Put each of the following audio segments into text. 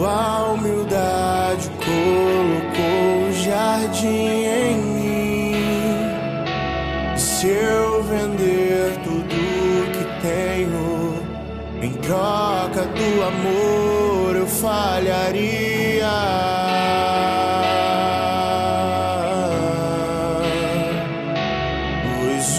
Sua humildade colocou o jardim em mim. Se eu vender tudo que tenho em troca do amor, eu falharia. Pois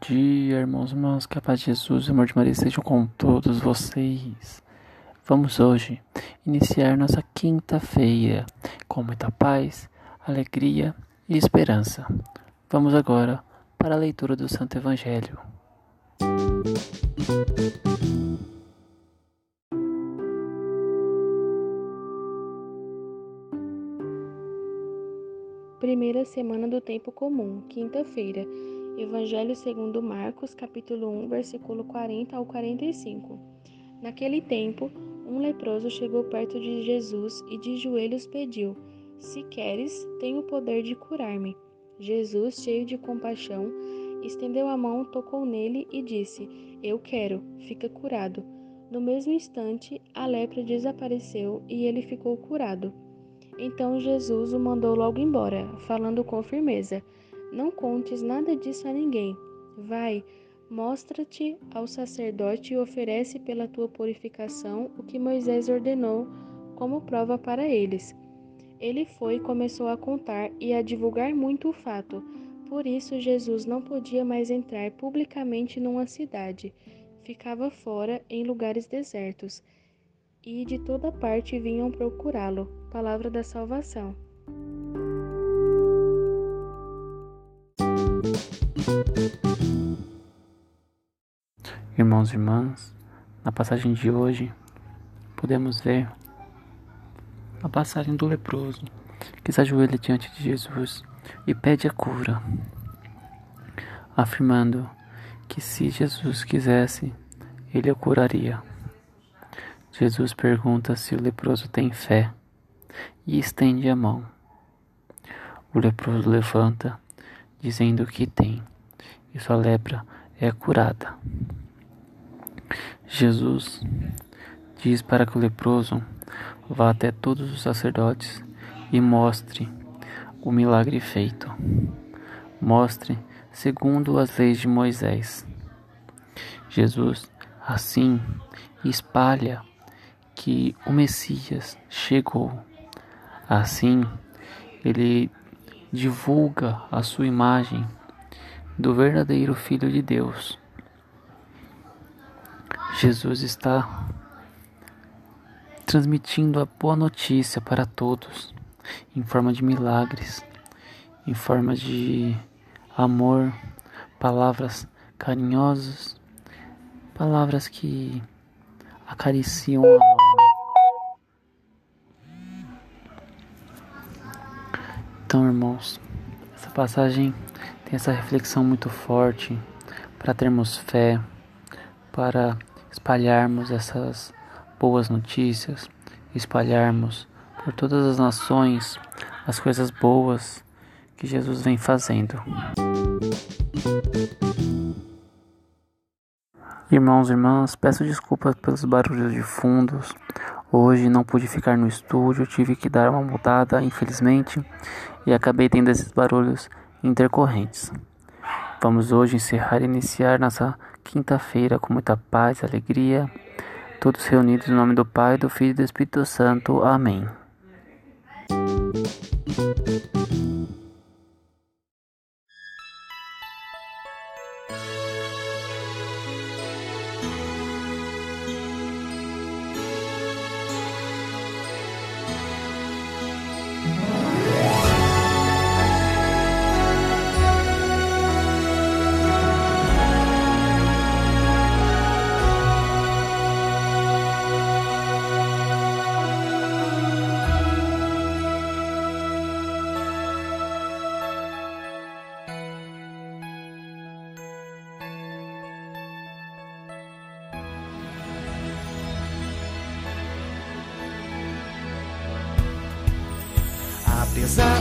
Dia, irmãos irmãs, que a paz de Jesus e o amor de Maria estejam com todos vocês. Vamos hoje iniciar nossa quinta-feira com muita paz, alegria e esperança. Vamos agora para a leitura do Santo Evangelho. Primeira semana do tempo comum, quinta-feira. Evangelho segundo Marcos, capítulo 1, versículo 40 ao 45. Naquele tempo, um leproso chegou perto de Jesus e de joelhos pediu: Se queres, tenho o poder de curar-me. Jesus, cheio de compaixão, estendeu a mão, tocou nele e disse: Eu quero, fica curado. No mesmo instante, a lepra desapareceu e ele ficou curado. Então Jesus o mandou logo embora, falando com firmeza: Não contes nada disso a ninguém. Vai, mostra-te ao sacerdote e oferece pela tua purificação o que Moisés ordenou como prova para eles. Ele foi e começou a contar e a divulgar muito o fato. Por isso, Jesus não podia mais entrar publicamente numa cidade. Ficava fora, em lugares desertos. E de toda parte vinham procurá-lo. Palavra da salvação. Irmãos e irmãs, na passagem de hoje, podemos ver a passagem do leproso que se ajoelha diante de Jesus e pede a cura, afirmando que se Jesus quisesse, ele o curaria. Jesus pergunta se o leproso tem fé e estende a mão. O leproso levanta, dizendo que tem, e sua lepra é curada. Jesus diz para que o leproso vá até todos os sacerdotes e mostre o milagre feito. Mostre segundo as leis de Moisés. Jesus, assim, espalha que o Messias chegou. Assim, ele divulga a sua imagem do verdadeiro Filho de Deus. Jesus está transmitindo a boa notícia para todos, em forma de milagres, em forma de amor, palavras carinhosas, palavras que acariciam a alma. Então, irmãos, essa passagem tem essa reflexão muito forte para termos fé, para espalharmos essas boas notícias, espalharmos por todas as nações as coisas boas que Jesus vem fazendo. Irmãos e irmãs, peço desculpas pelos barulhos de fundos. Hoje não pude ficar no estúdio, tive que dar uma mudada, infelizmente, e acabei tendo esses barulhos intercorrentes. Vamos hoje encerrar e iniciar nossa quinta-feira com muita paz e alegria, todos reunidos em nome do Pai, do Filho e do Espírito Santo. Amém.